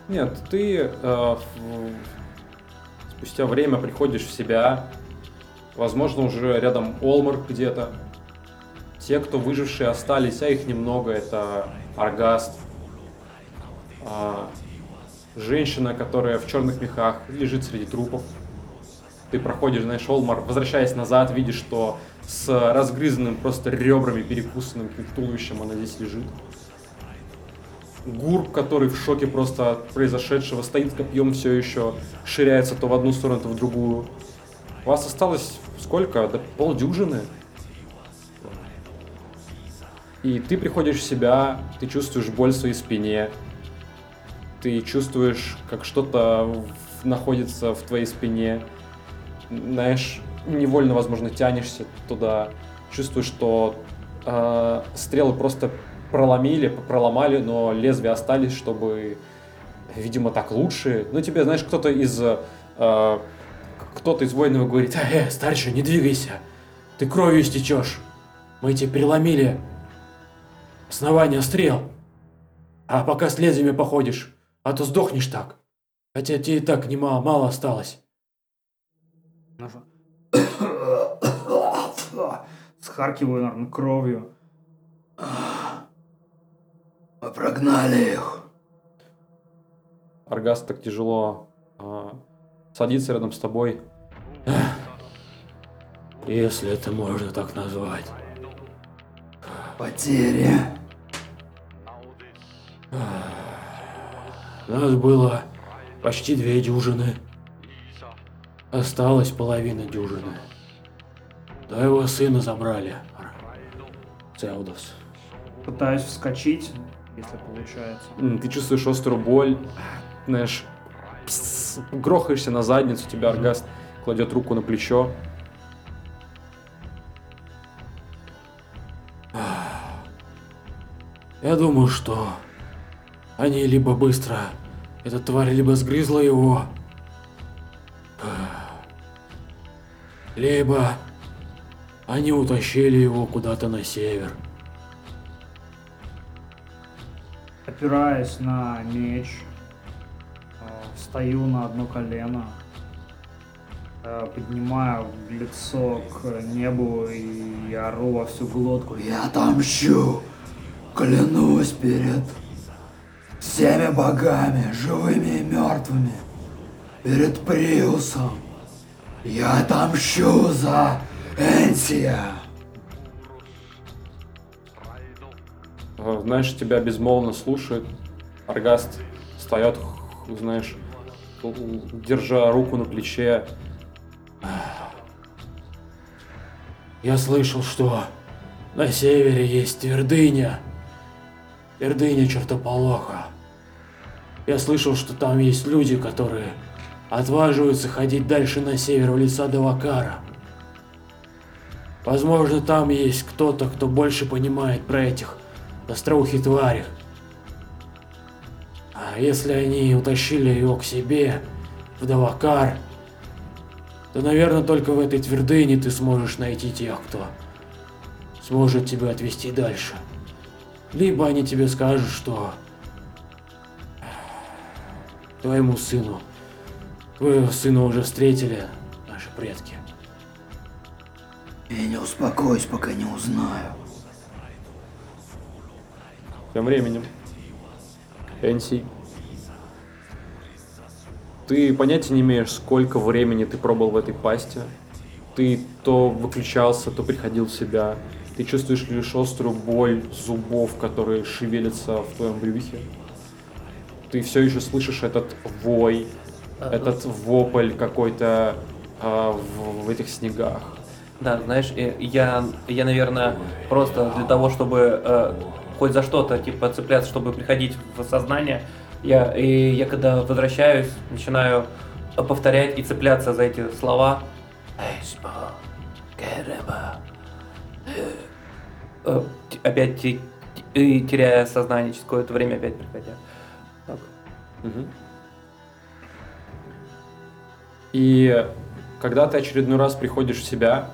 Нет, ты э, спустя время приходишь в себя. Возможно, уже рядом Олмар где-то. Те, кто выжившие остались, а их немного, это Аргаст. а, женщина, которая в черных мехах лежит среди трупов. Ты проходишь, знаешь, Олмар, возвращаясь назад, видишь, что с разгрызанным просто ребрами, перекусанным туловищем она здесь лежит. Гурб, который в шоке просто от произошедшего, стоит копьем все еще, ширяется то в одну сторону, то в другую. У вас осталось сколько? Да полдюжины. И ты приходишь в себя, ты чувствуешь боль в своей спине, ты чувствуешь, как что-то находится в твоей спине, знаешь, невольно, возможно, тянешься туда, чувствуешь, что э, стрелы просто проломили, проломали, но лезвия остались, чтобы, видимо, так лучше. Ну, тебе, знаешь, кто-то из... э, кто-то из воинов говорит, Э, старший, не двигайся. Ты кровью истечешь. Мы тебе переломили основание стрел. А пока с лезвиями походишь, а то сдохнешь так. Хотя тебе и так немало, мало осталось. [COUGHS] Схаркиваю, наверное, кровью. Мы прогнали их. Аргаст так тяжело э, садится рядом с тобой. Если это можно так назвать. Потери. Нас было почти две дюжины. Осталась половина дюжины. Твоего сына забрали. Целдос. Пытаюсь вскочить, если получается. Ты чувствуешь острую боль, знаешь, пс, грохаешься на задницу, тебя Аргаст кладет руку на плечо. Я думаю, что они либо быстро, эта тварь либо сгрызла его, либо они утащили его куда-то на север. Опираясь на меч, встаю на одно колено, э, поднимаю лицо к небу и ору во всю глотку. Я отомщу. Клянусь перед всеми богами, живыми и мертвыми. Перед Приусом. Я отомщу за Энсия. Знаешь, тебя безмолвно слушает. Аргаст встает, знаешь, держа руку на плече. Я слышал, что на севере есть твердыня. Твердыня чертополоха. Я слышал, что там есть люди, которые отваживаются ходить дальше на север в леса Давакара. Возможно, там есть кто-то, кто больше понимает про этих остроухих тварей. А если они утащили его к себе, в Давакар, то, наверное, только в этой твердыне ты сможешь найти тех, кто сможет тебя отвезти дальше. Либо они тебе скажут, что твоему сыну, твоего сына уже встретили наши предки. Я не успокоюсь, пока не узнаю. Тем временем, Энси, ты понятия не имеешь, сколько времени ты пробыл в этой пасте. Ты то выключался, то приходил в себя. Ты чувствуешь лишь острую боль зубов, которые шевелятся в твоем брюхе. Ты все еще слышишь этот вой, этот вопль какой-то а, в, в этих снегах. Да, знаешь, я, я, наверное, просто для того, чтобы э, хоть за что-то, типа, цепляться, чтобы приходить в сознание, я, и я когда возвращаюсь, начинаю повторять и цепляться за эти слова. Э, Опять теряя сознание через какое-то время, опять приходя. Так. И когда ты очередной раз приходишь в себя,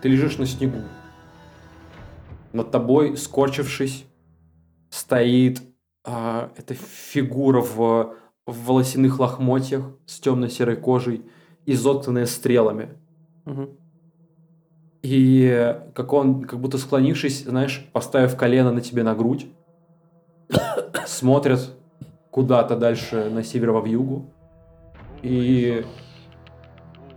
ты лежишь на снегу. Над тобой, скорчившись, стоит а, эта фигура в, в волосяных лохмотьях с темно-серой кожей, изотканная стрелами. Мгм. И как он, как будто склонившись, знаешь, поставив колено на тебе на грудь, [COUGHS] смотрит куда-то дальше на север во вьюгу. И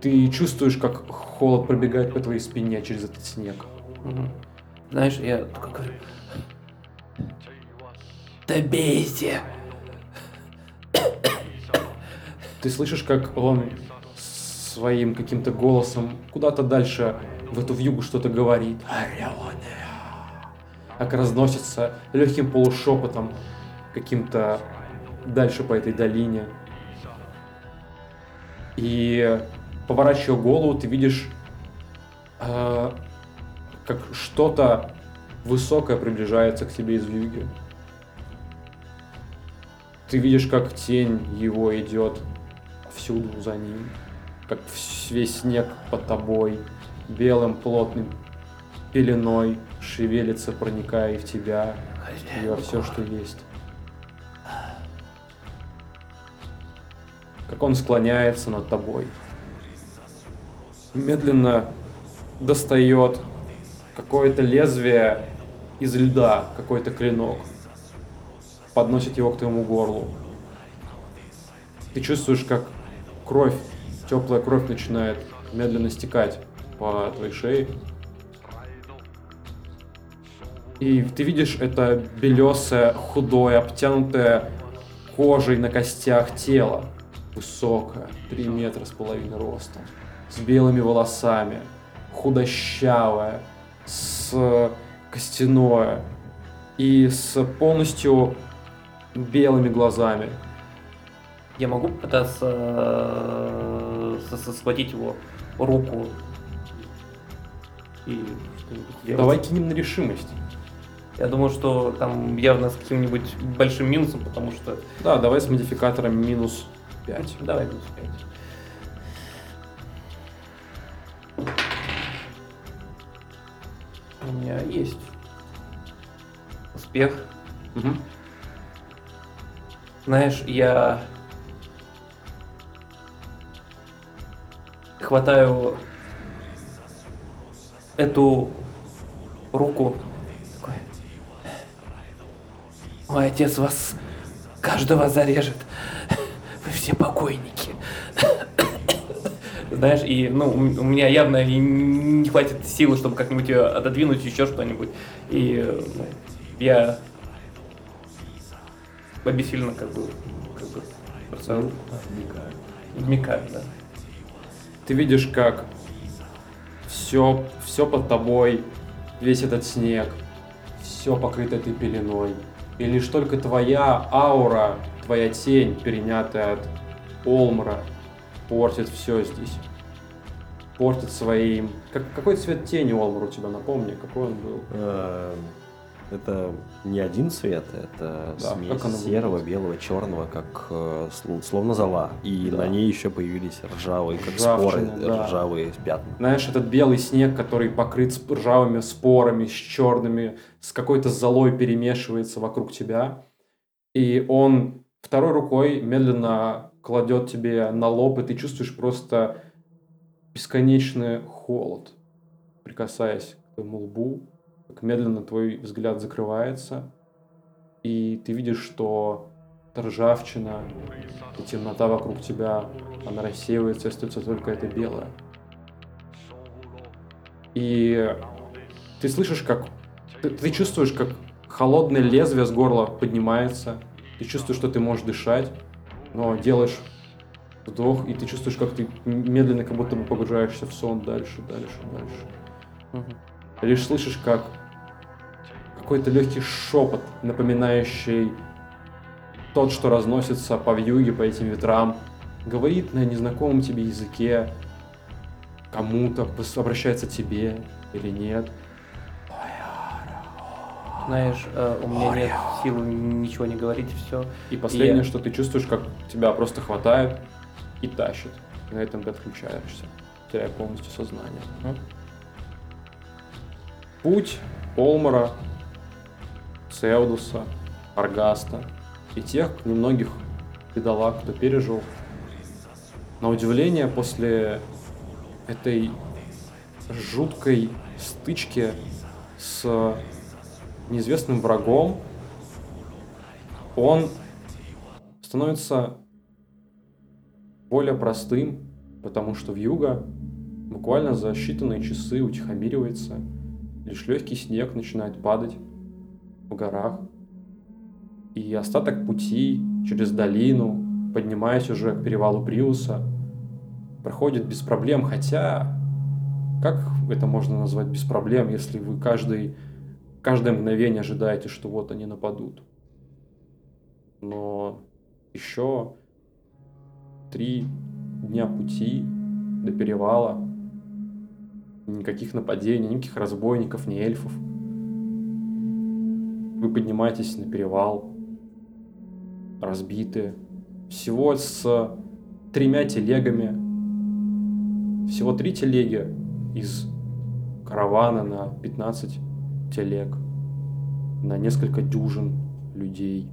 ты чувствуешь, как холод пробегает по твоей спине через этот снег. Мгм. Знаешь, я такой Добейте! Ты слышишь, как он своим каким-то голосом куда-то дальше в эту вьюгу что-то говорит. Как разносится легким полушепотом каким-то дальше по этой долине. И поворачивая голову, ты видишь, э, как что-то высокое приближается к тебе из юга. Ты видишь, как тень его идет всюду за ним, как весь снег под тобой, белым плотным пеленой шевелится, проникая в тебя, и во все, что есть. Как он склоняется над тобой. Медленно достает какое-то лезвие из льда, какой-то клинок. Подносит его к твоему горлу. Ты чувствуешь, как кровь, теплая кровь начинает медленно стекать по твоей шее. И ты видишь это белесое, худое, обтянутое кожей на костях тело. Высокое, 3 метра с половиной ростом. С белыми волосами. Худощавое. С костяное. И с полностью белыми глазами. Я могу попытаться э, схватить его руку и что-нибудь сделать? Давай кинем на решимость. Я думаю, что там явно с каким-нибудь большим минусом, потому что... Да, давай с модификатором минус 5. Давай минус пять. У меня есть успех. Мгм. Знаешь, я хватаю эту руку. Такой. Мой отец вас каждого зарежет. Вы все покойники. Знаешь, и ну, у меня явно не хватит силы, чтобы как-нибудь ее отодвинуть, еще что-нибудь. И э, я обессиленно как бы, как бы бросаю. Вмикаю, да. Ты видишь, как все, все под тобой, весь этот снег, все покрыто этой пеленой. И лишь только твоя аура, твоя тень, перенятая от Олмра, портит все здесь. Портит своим... Как, какой цвет тени Олмар у тебя, напомни, какой он был? Это не один цвет, это Да, смесь серого, выглядит? белого, черного, как э, сл- словно зола. И Да. на ней еще появились ржавые, как Ржавчина, споры, да. ржавые пятна. Знаешь, этот белый снег, который покрыт ржавыми спорами, с черными, с какой-то золой перемешивается вокруг тебя. И он второй рукой медленно кладет тебе на лоб, и ты чувствуешь просто бесконечный холод, прикасаясь к твоему лбу, медленно твой взгляд закрывается, и ты видишь, что ржавчина, и темнота вокруг тебя, она рассеивается, и остается только это белое. И ты слышишь, как... Ты, ты чувствуешь, как холодное лезвие с горла поднимается. Ты чувствуешь, что ты можешь дышать, но делаешь вдох, и ты чувствуешь, как ты медленно как будто бы погружаешься в сон дальше, дальше, дальше. Ты лишь слышишь, как какой-то легкий шепот, напоминающий тот, что разносится по вьюге, по этим ветрам, говорит на незнакомом тебе языке, кому-то, обращается к тебе или нет. Знаешь, э, у меня нет силы ничего не говорить, все. И последнее, Я- что ты чувствуешь, как тебя просто хватает и тащит. И на этом ты отключаешься, теряя полностью сознание. Путь Олмара, Цеудуса, Аргаста и тех немногих бедолаг, кто пережил. На удивление, после этой жуткой стычки с неизвестным врагом, он становится более простым, потому что в юга буквально за считанные часы утихомиривается, лишь легкий снег начинает падать в горах, и остаток пути через долину, поднимаясь уже к перевалу Приуса, проходит без проблем, хотя как это можно назвать без проблем, если вы каждый, каждое мгновение ожидаете, что вот они нападут? Но еще три дня пути до перевала. Никаких нападений, никаких разбойников, ни эльфов. Вы поднимаетесь на перевал, разбитые, всего с тремя телегами. Всего три телеги из каравана на 15 телег, на несколько дюжин людей.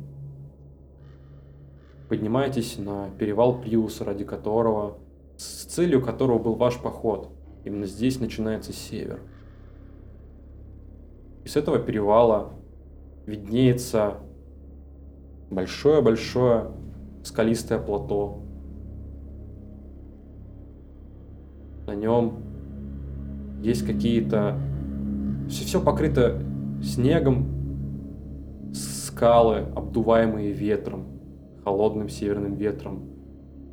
Поднимаетесь на перевал Приуса, ради которого, с целью которого был ваш поход. Именно здесь начинается север. И с этого перевала виднеется большое-большое скалистое плато. На нем есть какие-то... Все, все покрыто снегом, скалы, обдуваемые ветром, холодным северным ветром.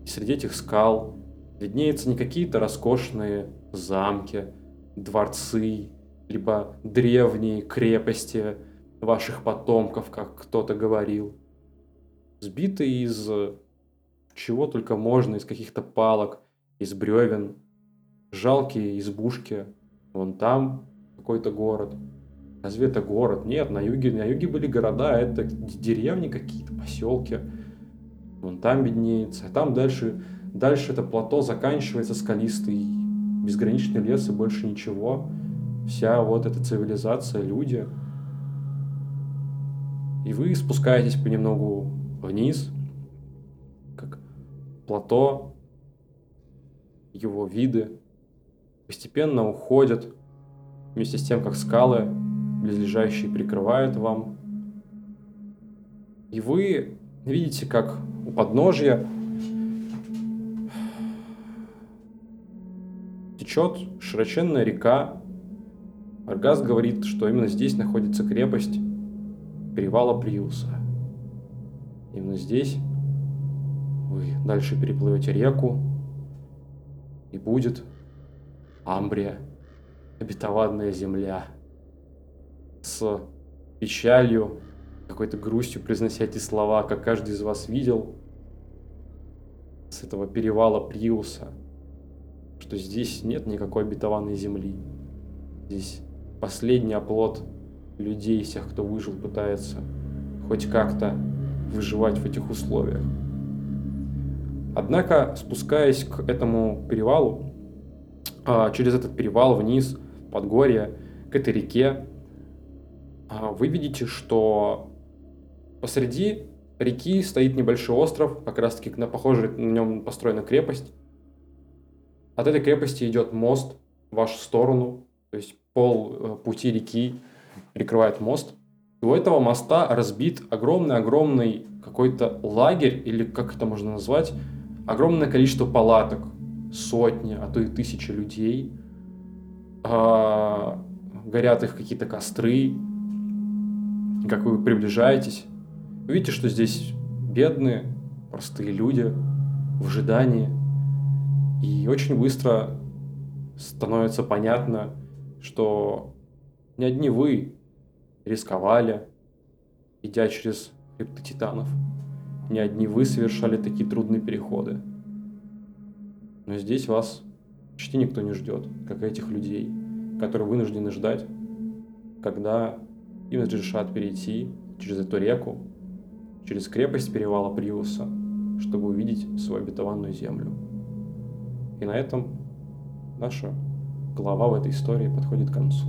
И среди этих скал виднеются не какие-то роскошные замки, дворцы, либо древние крепости ваших потомков, как кто-то говорил. Сбитые из чего только можно, из каких-то палок, из бревен, жалкие избушки. Вон там какой-то город. Разве это город? Нет, на юге, на юге были города, это деревни какие-то, поселки. Вон там виднеется. А там дальше, дальше это плато заканчивается скалистый, безграничный лес и больше ничего. Вся вот эта цивилизация, люди. И вы спускаетесь понемногу вниз, как плато, его виды постепенно уходят вместе с тем, как скалы близлежащие прикрывают вам. И вы видите, как у подножья течет широченная река. Аргаз говорит, что именно здесь находится крепость перевала Приуса. Именно здесь вы дальше переплывете реку, и будет Амбрия, обетованная земля. С печалью, какой-то грустью произнося эти слова, как каждый из вас видел, с этого перевала Приуса, что здесь нет никакой обетованной земли. Здесь последний оплот людей, всех, кто выжил, пытается хоть как-то выживать в этих условиях. Однако, спускаясь к этому перевалу, а, через этот перевал вниз, под горе, к этой реке, а, вы видите, что посреди реки стоит небольшой остров, как раз таки на похожей на нем построена крепость. От этой крепости идет мост в вашу сторону, то есть пол э, пути реки перекрывает мост. И у этого моста разбит огромный-огромный какой-то лагерь, или как это можно назвать, огромное количество палаток, сотни, а то и тысячи людей. А, горят их какие-то костры. как вы приближаетесь, вы видите, что здесь бедные, простые люди в ожидании. И очень быстро становится понятно, что не одни вы рисковали, идя через хребты титанов. Не одни вы совершали такие трудные переходы. Но здесь вас почти никто не ждет, как этих людей, которые вынуждены ждать, когда им разрешат перейти через эту реку, через крепость перевала Приуса, чтобы увидеть свою обетованную землю. И на этом наша глава в этой истории подходит к концу.